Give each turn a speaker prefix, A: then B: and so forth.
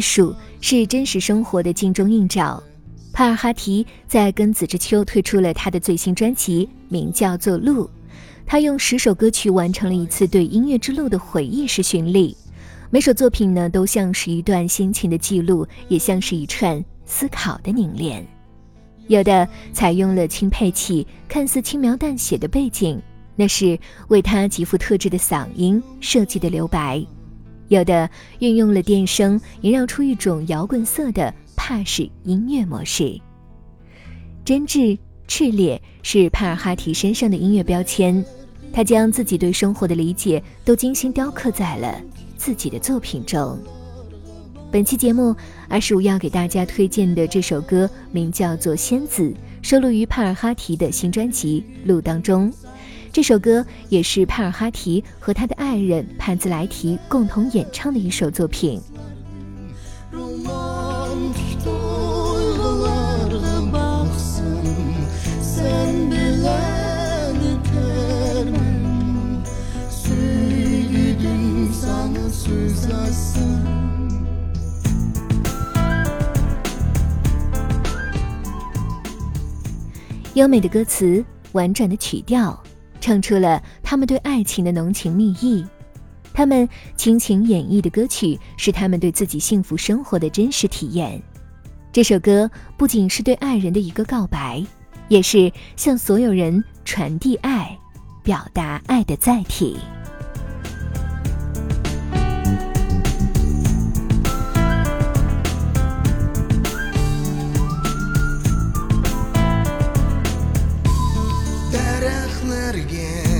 A: 艺术是真实生活的镜中映照。帕尔哈提在跟子之秋推出了他的最新专辑，名叫做《路》。他用十首歌曲完成了一次对音乐之路的回忆式巡礼。每首作品呢，都像是一段心情的记录，也像是一串思考的凝练。有的采用了轻配器，看似轻描淡写的背景，那是为他极富特质的嗓音设计的留白。有的运用了电声，营造出一种摇滚色的帕式音乐模式。真挚、炽烈是帕尔哈提身上的音乐标签，他将自己对生活的理解都精心雕刻在了自己的作品中。本期节目，二十五要给大家推荐的这首歌名叫做《仙子》，收录于帕尔哈提的新专辑《路》当中。这首歌也是帕尔哈提和他的爱人潘兹莱提共同演唱的一首作品。优美的歌词，婉转的曲调。唱出了他们对爱情的浓情蜜意，他们倾情演绎的歌曲是他们对自己幸福生活的真实体验。这首歌不仅是对爱人的一个告白，也是向所有人传递爱、表达爱的载体。that again.